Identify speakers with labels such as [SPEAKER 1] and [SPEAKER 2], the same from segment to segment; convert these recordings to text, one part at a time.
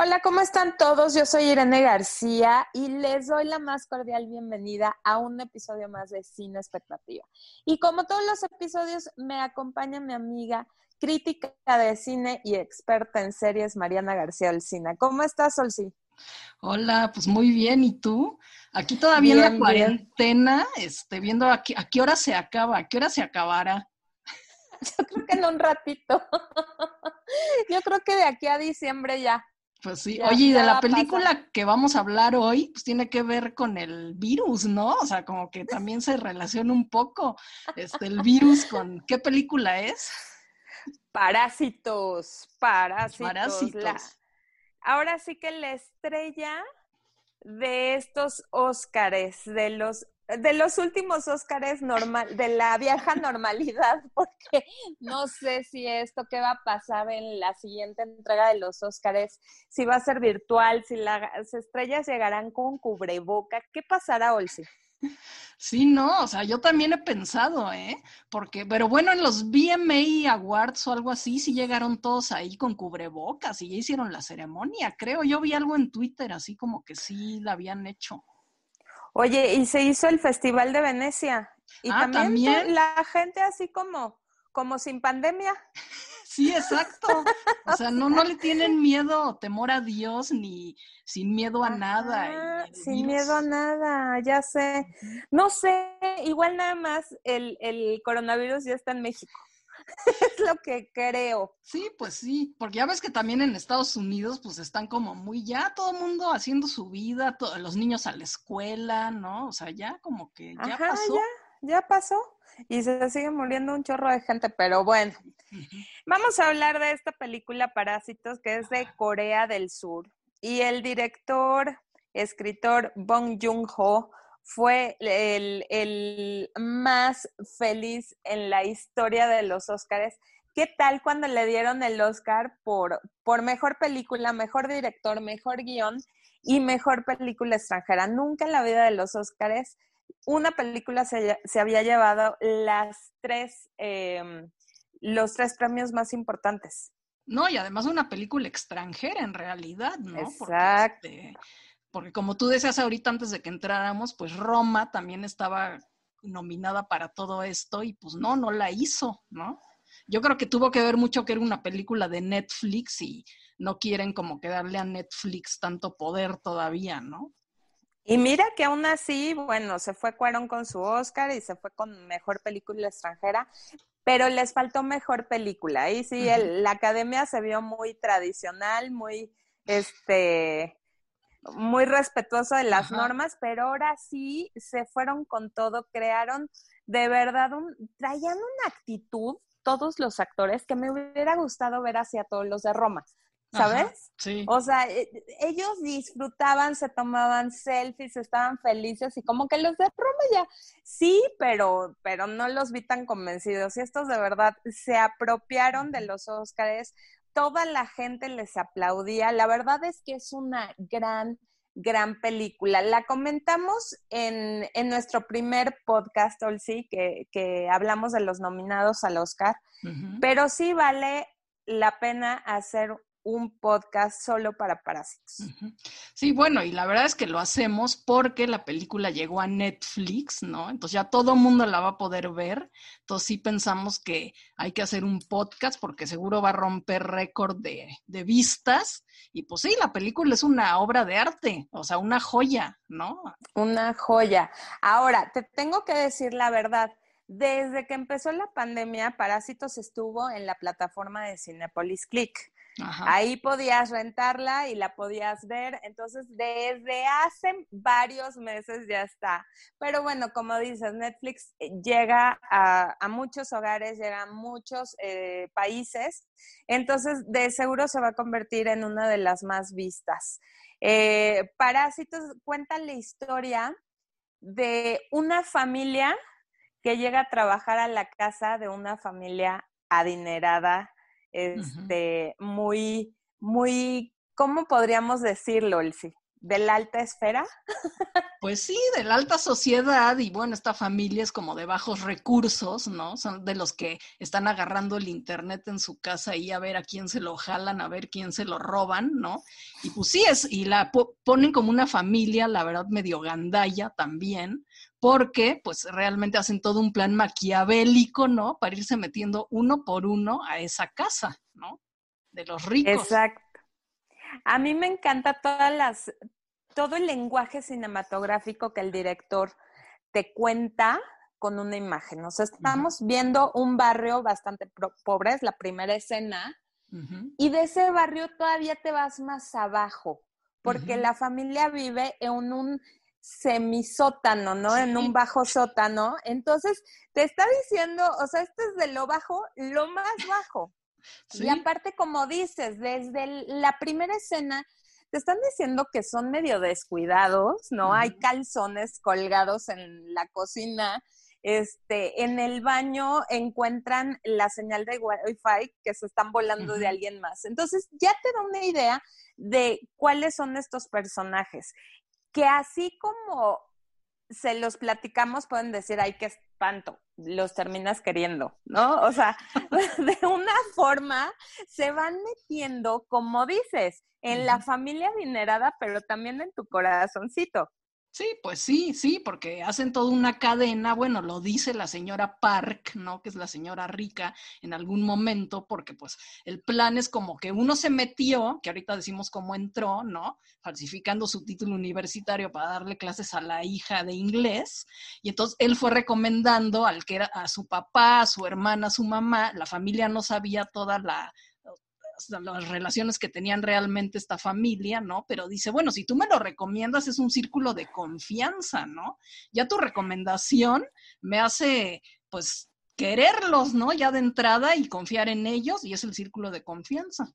[SPEAKER 1] Hola, ¿cómo están todos? Yo soy Irene García y les doy la más cordial bienvenida a un episodio más de Cine Expectativa. Y como todos los episodios, me acompaña mi amiga crítica de cine y experta en series, Mariana García Olcina. ¿Cómo estás, Olci?
[SPEAKER 2] Hola, pues muy bien. ¿Y tú? Aquí todavía en la cuarentena, este, viendo a qué, a qué hora se acaba, a qué hora se acabará.
[SPEAKER 1] Yo creo que en un ratito. Yo creo que de aquí a diciembre ya.
[SPEAKER 2] Pues sí, oye, y de la película que vamos a hablar hoy, pues tiene que ver con el virus, ¿no? O sea, como que también se relaciona un poco este, el virus con... ¿Qué película es?
[SPEAKER 1] Parásitos, parásitos. Parásitos. Ahora sí que la estrella de estos Óscares, de los de los últimos Óscares normal, de la vieja normalidad, porque no sé si esto qué va a pasar en la siguiente entrega de los Óscares, si va a ser virtual, si las estrellas llegarán con cubreboca, ¿qué pasará, Olsi?
[SPEAKER 2] Sí, no, o sea, yo también he pensado, ¿eh? Porque, pero bueno, en los VMA Awards o algo así, sí llegaron todos ahí con cubrebocas y ya hicieron la ceremonia, creo. Yo vi algo en Twitter así como que sí la habían hecho.
[SPEAKER 1] Oye, y se hizo el Festival de Venecia. Y ah, también, la gente así como, como sin pandemia.
[SPEAKER 2] Sí, exacto. O sea, no, no le tienen miedo o temor a Dios ni sin miedo a nada.
[SPEAKER 1] sin miedo a nada, ya sé. No sé, igual nada más el, el coronavirus ya está en México. es lo que creo.
[SPEAKER 2] Sí, pues sí, porque ya ves que también en Estados Unidos pues están como muy ya todo el mundo haciendo su vida, todos los niños a la escuela, ¿no? O sea, ya como que ya Ajá, pasó.
[SPEAKER 1] Ya, ya pasó y se sigue muriendo un chorro de gente, pero bueno. Vamos a hablar de esta película Parásitos que es de Corea del Sur y el director, escritor Bong Joon-ho fue el, más feliz en la historia de los Óscares. ¿Qué tal cuando le dieron el Oscar por, por mejor película, mejor director, mejor guion y mejor película extranjera? Nunca en la vida de los Óscares una película se, había llevado las tres, em, los tres premios más importantes.
[SPEAKER 2] No, y además una película extranjera en realidad, ¿no? Exacto. Este, porque como tú decías ahorita antes de que entráramos, pues Roma también estaba nominada para todo esto y pues no, no la hizo, ¿no? Yo creo que tuvo que ver mucho que era una película de Netflix y no quieren como que darle a Netflix tanto poder todavía, ¿no?
[SPEAKER 1] Y mira que aún así, bueno, se fue Cuarón con su Oscar y se fue con mejor película extranjera, pero les faltó mejor película. Y sí, la academia se vio muy tradicional, muy, este, muy respetuoso de las normas, pero ahora sí se fueron con todo, crearon de verdad un, traían una actitud todos los actores que me hubiera gustado ver hacia todos los de Roma. ¿Sabes? sí. O sea, e, ellos disfrutaban, se tomaban selfies, estaban felices y como que los de Roma ya, sí, pero, pero no los vi tan convencidos. Y estos de verdad se apropiaron de los Óscares, toda la gente les aplaudía. La verdad es que es una gran, gran película. La comentamos en, en nuestro primer podcast, Olsi, que, que hablamos de los nominados al Oscar, pero sí vale la pena hacer un podcast solo para parásitos.
[SPEAKER 2] Sí, bueno, y la verdad es que lo hacemos porque la película llegó a Netflix, ¿no? Entonces ya todo el mundo la va a poder ver. Entonces sí pensamos que hay que hacer un podcast porque seguro va a romper récord de, de vistas. Y pues sí, la película es una obra de arte, o sea, una joya, ¿no?
[SPEAKER 1] Una joya. Ahora, te tengo que decir la verdad. Desde que empezó la pandemia, Parásitos estuvo en la plataforma de Cinepolis Click. Ahí podías rentarla y la podías ver. Entonces, desde hace varios meses ya está. Pero bueno, como dices, Netflix eh, llega a, muchos hogares, llega a muchos eh, países. Entonces, de seguro se va a convertir en una de las más vistas. Eh, Parásitos cuenta la historia de una familia que llega a trabajar a la casa de una familia adinerada este, muy, muy, ¿cómo podríamos decirlo, Elsie? De la alta esfera.
[SPEAKER 2] Pues sí, de la alta sociedad y bueno, esta familia es como de bajos recursos, ¿no? Son de los que están agarrando el internet en su casa y a ver a quién se lo jalan, a ver quién se lo roban, ¿no? Y pues sí es, y la ponen como una familia, la verdad, medio gandalla también, porque pues realmente hacen todo un plan maquiavélico, ¿no? Para irse metiendo uno por uno a esa casa, ¿no? De los ricos.
[SPEAKER 1] Exacto. A mí me encanta todas las, todo el lenguaje cinematográfico que el director te cuenta con una imagen. O sea, estamos viendo un barrio bastante pobre, es la primera escena, y de ese barrio todavía te vas más abajo, porque la familia vive en un semisótano, ¿no? En un bajo sótano. Entonces, te está diciendo, o sea, esto es de lo bajo, lo más bajo. Y aparte, como dices, desde la primera escena, te están diciendo que son medio descuidados, ¿no? Hay calzones colgados en la cocina. Este, en el baño encuentran la señal de Wi-Fi que se están volando de alguien más. Entonces, ya te da una idea de cuáles son estos personajes. Que así como se los platicamos, pueden decir, ay, qué espanto, los terminas queriendo, ¿no? O sea, de una forma se van metiendo, como dices, en la familia adinerada, pero también en tu corazoncito.
[SPEAKER 2] Sí, pues sí, sí, porque hacen toda una cadena, bueno, lo dice la señora Park, ¿no? Que es la señora rica en algún momento, porque pues el plan es como que uno se metió, que ahorita decimos cómo entró, ¿no? Falsificando su título universitario para darle clases a la hija de inglés, y entonces él fue recomendando al que era a su papá, a su hermana, a su mamá, la familia no sabía toda la las relaciones que tenían realmente esta familia, ¿no? Pero dice, bueno, si tú me lo recomiendas, es un círculo de confianza, ¿no? Ya tu recomendación me hace, pues, quererlos, ¿no? Ya de entrada y confiar en ellos, y es el círculo de confianza.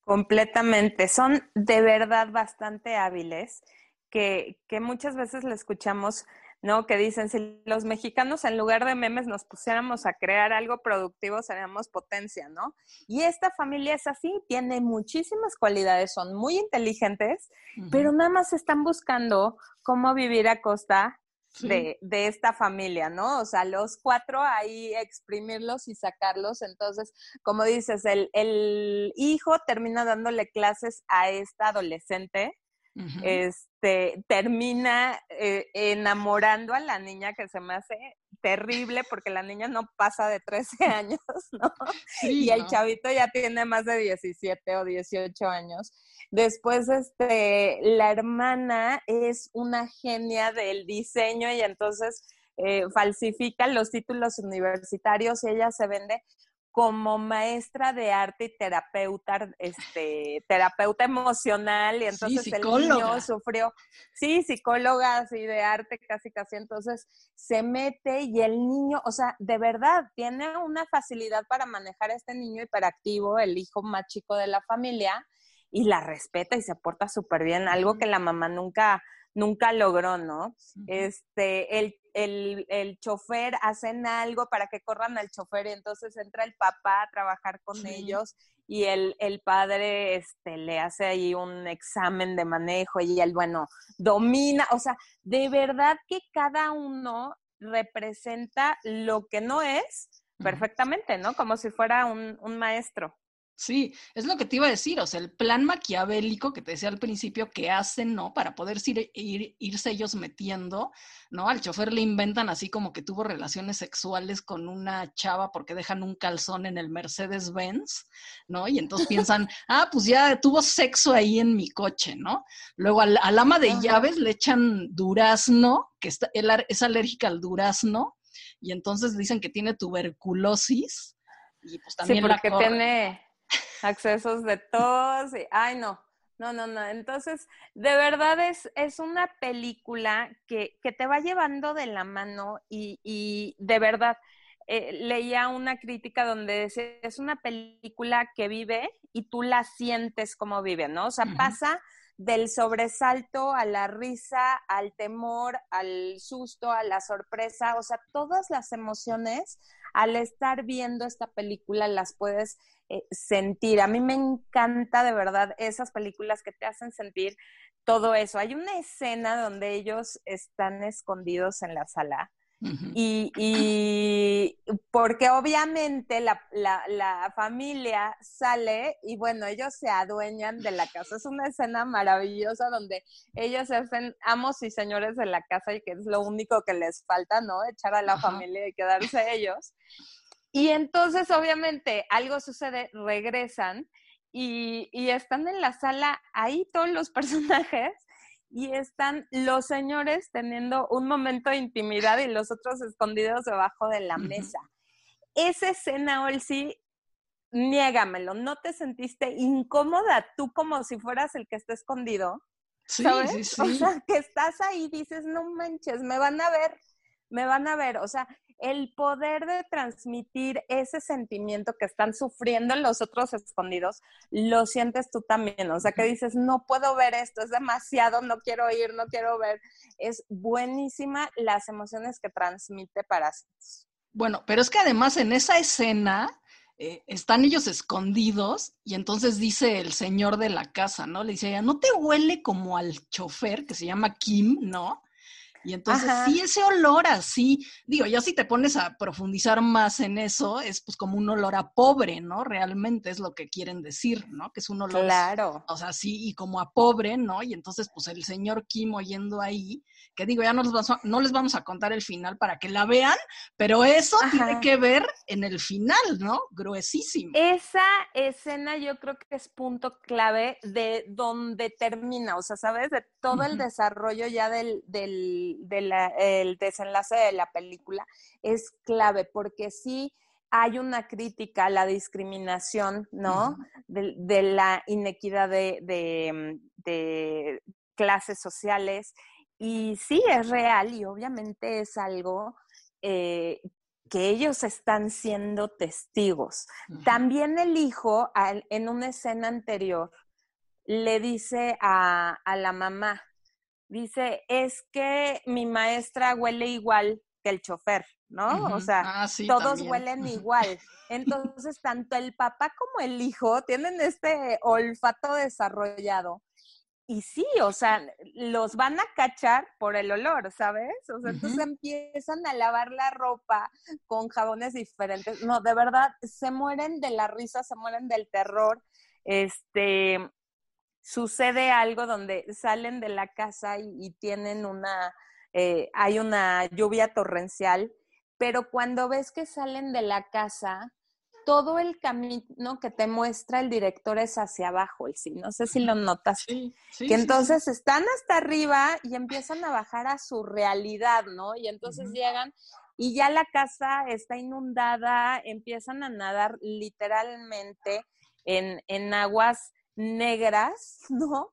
[SPEAKER 1] Completamente. Son de verdad bastante hábiles, que, que muchas veces le escuchamos ¿no? Que dicen, si los mexicanos en lugar de memes nos pusiéramos a crear algo productivo, seríamos potencia, ¿no? Y esta familia es así, tiene muchísimas cualidades, son muy inteligentes, pero nada más están buscando cómo vivir a costa de, de, esta familia, ¿no? O sea, los cuatro ahí exprimirlos y sacarlos. Entonces, como dices, el, el hijo termina dándole clases a esta adolescente este, termina eh, enamorando a la niña que se me hace terrible porque la niña no pasa de 13 años, ¿no? y el chavito ya tiene más de 17 o 18 años. Después, este, la hermana es una genia del diseño y entonces eh, falsifica los títulos universitarios y ella se vende como maestra de arte y terapeuta, este, terapeuta emocional, y entonces el niño sufrió, sí, psicóloga así de arte casi casi, entonces se mete y el niño, o sea, de verdad, tiene una facilidad para manejar a este niño hiperactivo, el hijo más chico de la familia, y la respeta y se porta súper bien, algo que la mamá nunca, nunca logró, ¿no? Este, el el, el, chofer, hacen algo para que corran al chofer y entonces entra el papá a trabajar con ellos y el, el, padre este, le hace ahí un examen de manejo y él, bueno, domina, o sea, de verdad que cada uno representa lo que no es perfectamente, ¿no? Como si fuera un, un maestro.
[SPEAKER 2] Sí, es lo que te iba a decir, o sea, el plan maquiavélico que te decía al principio que hacen, ¿no? Para poder ir, irse ellos metiendo, ¿no? Al chofer le inventan así como que tuvo relaciones sexuales con una chava porque dejan un calzón en el Mercedes-Benz, ¿no? Y entonces piensan, ah, pues ya tuvo sexo ahí en mi coche, ¿no? Luego al, ama de llaves le echan durazno, que está, es alérgica al durazno, y entonces dicen que tiene tuberculosis. Y pues también
[SPEAKER 1] sí, porque tiene accesos de todos. Y, ay, no, no, no, no. Entonces, de verdad es, es una película que, que te va llevando de la mano y, y de verdad. Eh, leía una crítica donde decía, es una película que vive y tú la sientes como vive, ¿no? O sea, pasa del sobresalto a la risa, al temor, al susto, a la sorpresa, o sea, todas las emociones al estar viendo esta película las puedes eh, sentir. A mí me encanta de verdad esas películas que te hacen sentir todo eso. Hay una escena donde ellos están escondidos en la sala y, porque obviamente la, la, familia sale y bueno, ellos se adueñan de la casa. Es una escena maravillosa donde ellos se hacen amos y señores de la casa y que es lo único que les falta, ¿no? Echar a la familia y quedarse ellos. Y entonces obviamente algo sucede, regresan y, y están en la sala ahí todos los personajes y están los señores teniendo un momento de intimidad y los otros escondidos debajo de la mesa. Esa escena, Olsi, niégamelo, ¿no te sentiste incómoda tú como si fueras el que está escondido? Sí, sí, sí. O sea, que estás ahí dices, no manches, me van a ver, me van a ver. O sea, el poder de transmitir ese sentimiento que están sufriendo los otros escondidos, lo sientes tú también. O sea, que dices, no puedo ver esto, es demasiado, no quiero ir, no quiero ver. Es buenísima las emociones que transmite Parásitos.
[SPEAKER 2] Bueno, pero es que además en esa escena eh, están ellos escondidos y entonces dice el señor de la casa, ¿no? Le dice ella, ¿no te huele como al chofer que se llama Kim, ¿no? Y entonces, sí, ese olor así, digo, ya si te pones a profundizar más en eso, es pues como un olor a pobre, ¿no? Realmente es lo que quieren decir, ¿no? Que es un olor, claro. o sea, sí, y como a pobre, ¿no? Y entonces, pues el señor Kim oyendo ahí, que digo, ya no les, vamos a, no les vamos a contar el final para que la vean, pero eso tiene que ver en el final, ¿no? Gruesísimo.
[SPEAKER 1] Esa escena yo creo que es punto clave de donde termina, o sea, ¿sabes? De todo el desarrollo ya del, del, desenlace de la película es clave, porque sí hay una crítica a la discriminación, ¿no? de, la inequidad de, de clases sociales y sí, es real y obviamente es algo eh, que ellos están siendo testigos. También el hijo, en una escena anterior, le dice a, la mamá, dice, es que mi maestra huele igual que el chofer, ¿no? O sea, ah, todos huelen igual. Entonces, tanto el papá como el hijo tienen este olfato desarrollado y sí, o sea, los van a cachar por el olor, ¿sabes? O sea, entonces empiezan a lavar la ropa con jabones diferentes. No, de verdad, se mueren de la risa, se mueren del terror. Este, sucede algo donde salen de la casa y, tienen una, eh, hay una lluvia torrencial, pero cuando ves que salen de la casa, todo el camino que te muestra el director es hacia abajo, el sí. No sé si lo notas. que entonces están hasta arriba y empiezan a bajar a su realidad, ¿no? Y entonces llegan y ya la casa está inundada, empiezan a nadar literalmente en, en aguas negras, ¿no?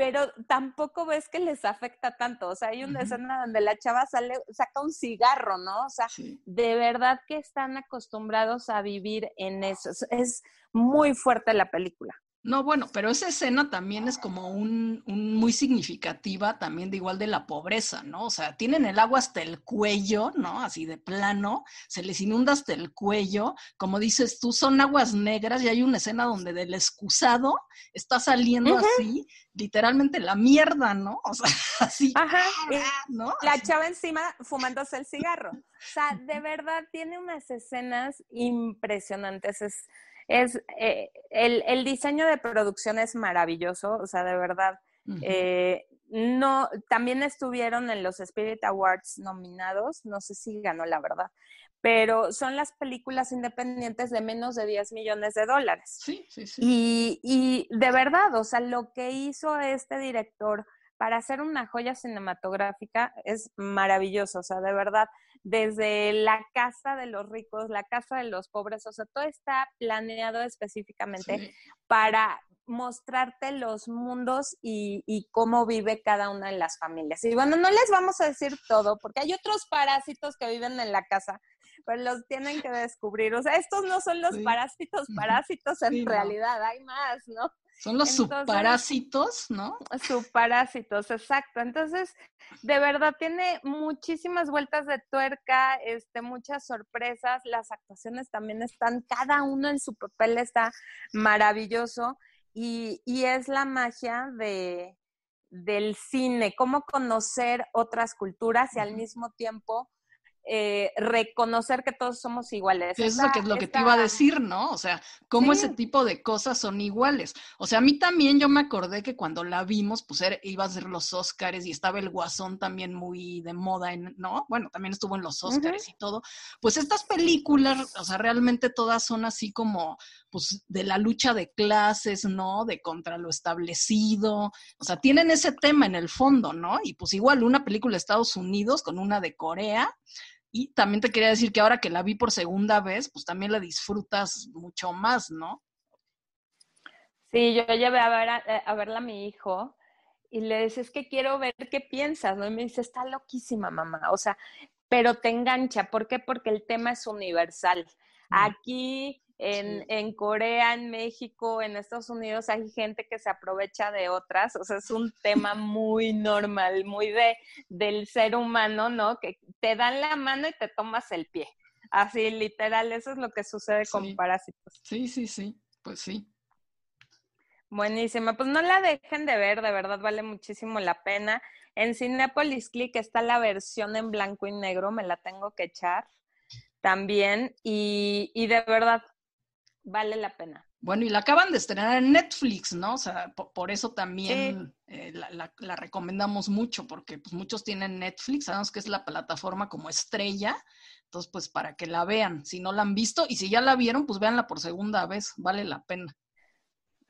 [SPEAKER 1] pero tampoco ves que les afecta tanto. O sea, hay una escena donde la chava sale, saca un cigarro, ¿no? O sea, de verdad que están acostumbrados a vivir en eso. Es muy fuerte la película.
[SPEAKER 2] No, bueno, pero esa escena también es como un, muy significativa también de igual de la pobreza, ¿no? O sea, tienen el agua hasta el cuello, ¿no? Así de plano, se les inunda hasta el cuello, como dices tú, son aguas negras y hay una escena donde del excusado está saliendo así, literalmente la mierda, ¿no? O sea, así,
[SPEAKER 1] Ajá. ¿no? La chava encima fumándose el cigarro. O sea, de verdad tiene unas escenas impresionantes, es es eh, el, diseño de producción es maravilloso, o sea, de verdad. Eh, no, también estuvieron en los Spirit Awards nominados, no sé si ganó la verdad, pero son las películas independientes de menos de 10 millones de dólares.
[SPEAKER 2] Sí, sí, sí.
[SPEAKER 1] Y, y de verdad, o sea, lo que hizo este director para hacer una joya cinematográfica es maravilloso, o sea, de verdad, desde la casa de los ricos, la casa de los pobres, o sea, todo está planeado específicamente para mostrarte los mundos y, cómo vive cada una de las familias. Y bueno, no les vamos a decir todo, porque hay otros parásitos que viven en la casa, pero los tienen que descubrir. O sea, estos no son los parásitos, parásitos en realidad, hay más, ¿no?
[SPEAKER 2] Son los subparásitos, ¿no?
[SPEAKER 1] Subparásitos, exacto. Entonces, de verdad tiene muchísimas vueltas de tuerca, este, muchas sorpresas. Las actuaciones también están, cada uno en su papel está maravilloso. Y, y es la magia de, del cine, cómo conocer otras culturas y al mismo tiempo eh, reconocer que todos somos iguales.
[SPEAKER 2] Eso es lo que, lo que te iba a decir, ¿no? O sea, cómo ese tipo de cosas son iguales. O sea, a mí también yo me acordé que cuando la vimos, pues era, iba a ser los Óscares y estaba el Guasón también muy de moda, en, ¿no? Bueno, también estuvo en los Óscares y todo. Pues estas películas, o sea, realmente todas son así como, pues, de la lucha de clases, ¿no? De contra lo establecido. O sea, tienen ese tema en el fondo, ¿no? Y pues igual una película de Estados Unidos con una de Corea y también te quería decir que ahora que la vi por segunda vez, pues también la disfrutas mucho más, ¿no?
[SPEAKER 1] Sí, yo llevé a, ver eh, a, verla a mi hijo y le decía, es que quiero ver qué piensas, ¿no? Y me dice, está loquísima, mamá. O sea, pero te engancha. ¿Por qué? Porque el tema es universal. Aquí en, en, Corea, en México, en Estados Unidos hay gente que se aprovecha de otras, o sea, es un tema muy normal, muy de del ser humano, ¿no? Que te dan la mano y te tomas el pie. Así, literal, eso es lo que sucede con parásitos.
[SPEAKER 2] Sí, sí, sí, pues sí.
[SPEAKER 1] Buenísima, pues no la dejen de ver, de verdad vale muchísimo la pena. En Cinepolis Click está la versión en blanco y negro, me la tengo que echar también y, y de verdad vale la pena.
[SPEAKER 2] Bueno, y la acaban de estrenar en Netflix, ¿no? O sea, por, eso también eh, la, recomendamos mucho, porque pues muchos tienen Netflix, sabemos que es la plataforma como estrella, entonces pues para que la vean, si no la han visto, y si ya la vieron, pues véanla por segunda vez, vale la pena.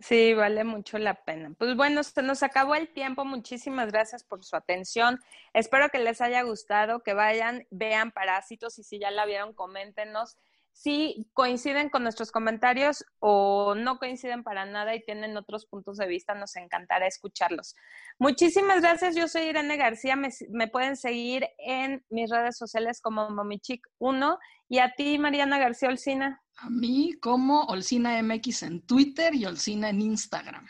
[SPEAKER 1] Sí, vale mucho la pena. Pues bueno, se nos acabó el tiempo. Muchísimas gracias por su atención. Espero que les haya gustado, que vayan, vean Parásitos y si ya la vieron, coméntenos si coinciden con nuestros comentarios o no coinciden para nada y tienen otros puntos de vista, nos encantará escucharlos. Muchísimas gracias. Yo soy Irene García. Me, pueden seguir en mis redes sociales como Momichic1 y a ti, Mariana García Olcina.
[SPEAKER 2] A mí como Olcina MX en Twitter y Olcina en Instagram.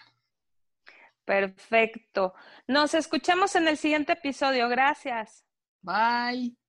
[SPEAKER 1] Perfecto. Nos escuchamos en el siguiente episodio. Gracias.
[SPEAKER 2] Bye.